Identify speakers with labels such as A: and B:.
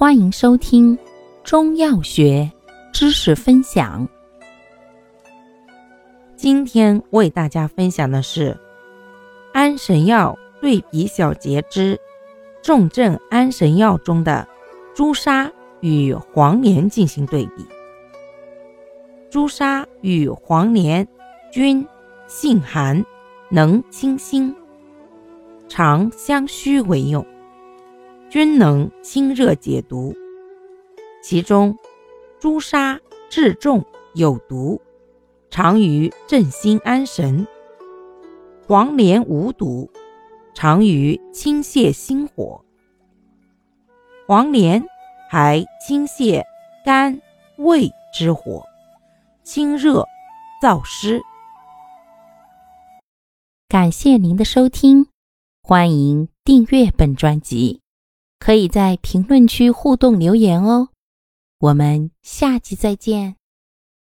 A: 欢迎收听中药学知识分享。
B: 今天为大家分享的是安神药对比小节之重症安神药中的朱砂与黄连进行对比。朱砂与黄连均性寒，能清心，常相须为用。均能清热解毒，其中朱砂质重有毒，常于镇心安神；黄连无毒，常于清泻心火。黄连还清泻肝胃之火，清热燥湿。
A: 感谢您的收听，欢迎订阅本专辑。可以在评论区互动留言哦，我们下期再见。